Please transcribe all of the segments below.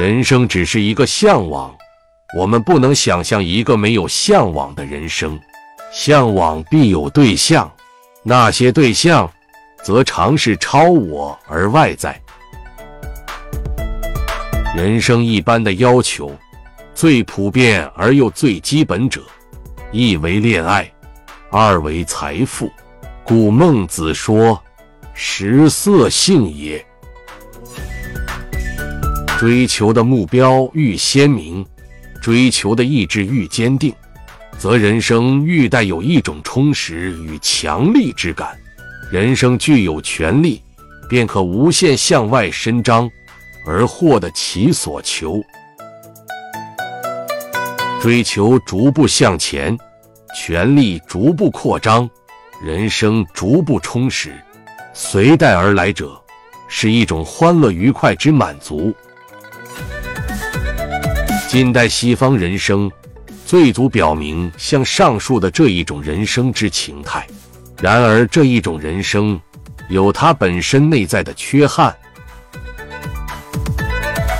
人生只是一个向往，我们不能想象一个没有向往的人生。向往必有对象，那些对象，则常是超我而外在。人生一般的要求，最普遍而又最基本者，一为恋爱，二为财富。故孟子说：“食色，性也。”追求的目标愈鲜明，追求的意志愈坚定，则人生愈带有一种充实与强力之感。人生具有权力，便可无限向外伸张，而获得其所求。追求逐步向前，权力逐步扩张，人生逐步充实，随带而来者是一种欢乐愉快之满足。近代西方人生最足表明像上述的这一种人生之情态。然而，这一种人生有它本身内在的缺憾。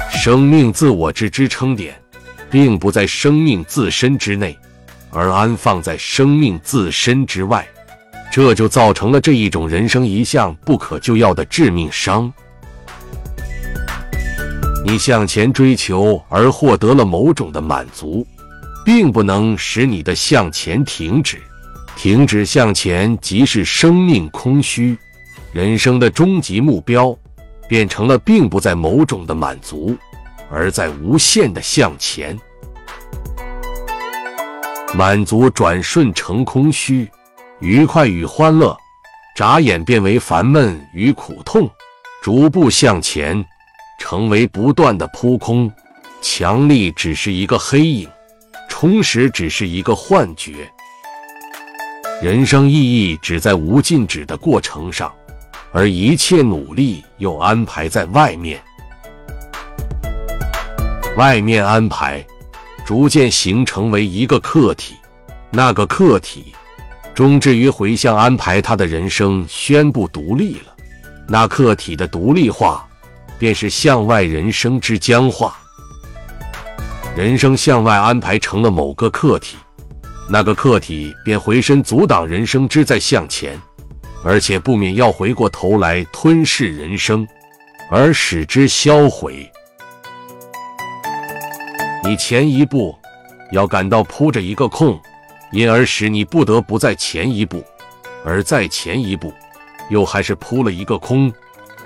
生命自我之支撑点，并不在生命自身之内，而安放在生命自身之外，这就造成了这一种人生一项不可救药的致命伤。你向前追求而获得了某种的满足，并不能使你的向前停止。停止向前即是生命空虚。人生的终极目标变成了并不在某种的满足，而在无限的向前。满足转瞬成空虚，愉快与欢乐眨眼变为烦闷与苦痛。逐步向前。成为不断的扑空，强力只是一个黑影，充实只是一个幻觉。人生意义只在无尽止的过程上，而一切努力又安排在外面。外面安排，逐渐形成为一个客体，那个客体终至于回向安排他的人生，宣布独立了。那客体的独立化。便是向外人生之僵化，人生向外安排成了某个客体，那个客体便回身阻挡人生之在向前，而且不免要回过头来吞噬人生，而使之销毁。你前一步要感到扑着一个空，因而使你不得不再前一步，而再前一步，又还是扑了一个空。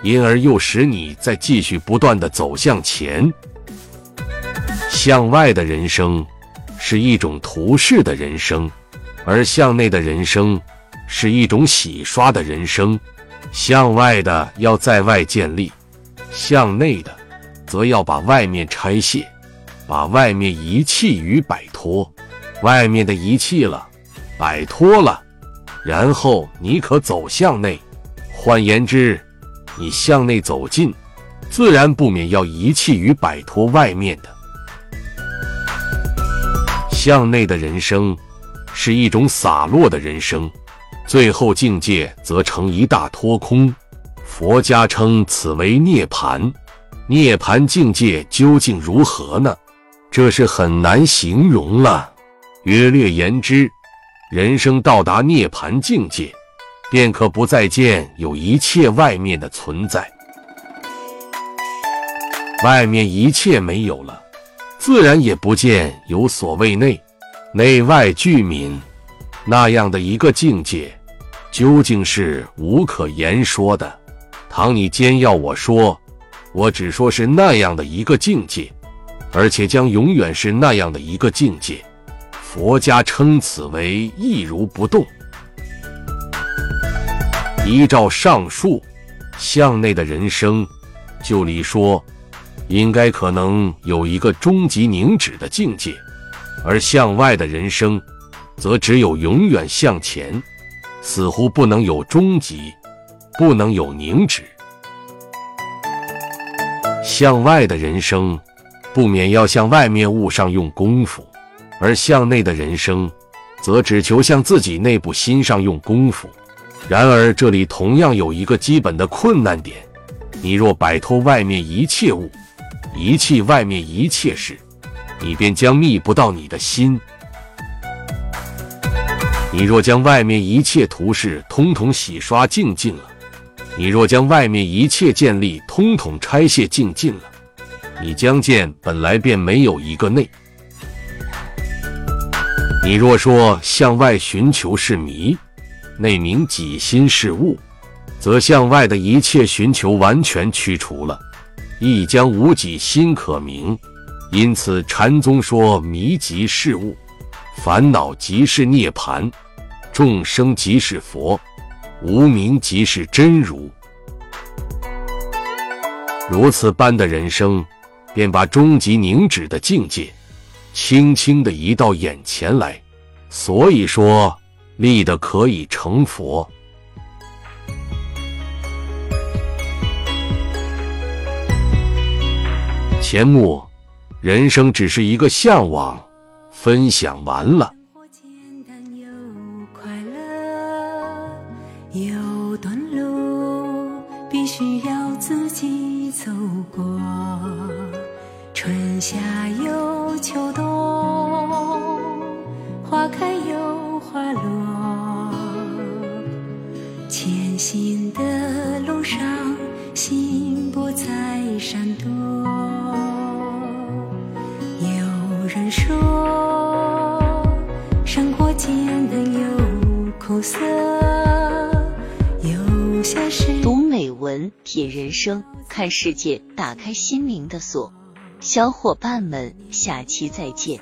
因而又使你在继续不断的走向前，向外的人生是一种图示的人生，而向内的人生是一种洗刷的人生。向外的要在外建立，向内的则要把外面拆卸，把外面遗弃与摆脱。外面的遗弃了，摆脱了，然后你可走向内。换言之。你向内走近，自然不免要遗弃与摆脱外面的。向内的人生是一种洒落的人生，最后境界则成一大脱空。佛家称此为涅槃。涅槃境界究竟如何呢？这是很难形容了。约略言之，人生到达涅槃境界。便可不再见有一切外面的存在，外面一切没有了，自然也不见有所谓内，内外俱泯那样的一个境界，究竟是无可言说的。倘你坚要我说，我只说是那样的一个境界，而且将永远是那样的一个境界。佛家称此为一如不动。依照上述，向内的人生，就理说，应该可能有一个终极凝止的境界；而向外的人生，则只有永远向前，似乎不能有终极，不能有凝止。向外的人生，不免要向外面物上用功夫；而向内的人生，则只求向自己内部心上用功夫。然而，这里同样有一个基本的困难点：你若摆脱外面一切物，遗弃外面一切事，你便将觅不到你的心。你若将外面一切图事通统洗刷净尽了，你若将外面一切建立通统拆卸净尽了，你将见本来便没有一个内。你若说向外寻求是迷，内明己心是物，则向外的一切寻求完全驱除了，亦将无己心可明。因此禅宗说迷即是物，烦恼即是涅盘。众生即是佛，无名即是真如。如此般的人生，便把终极凝止的境界，轻轻的移到眼前来。所以说，立的可以成佛。钱穆，人生只是一个向往，分享完了。简单又快乐有段路必须要自己走过，春夏又秋冬，花开又花落。前行的路上，心不再闪躲。有人说，生活艰难又苦涩。读美文，品人生，看世界，打开心灵的锁。小伙伴们，下期再见。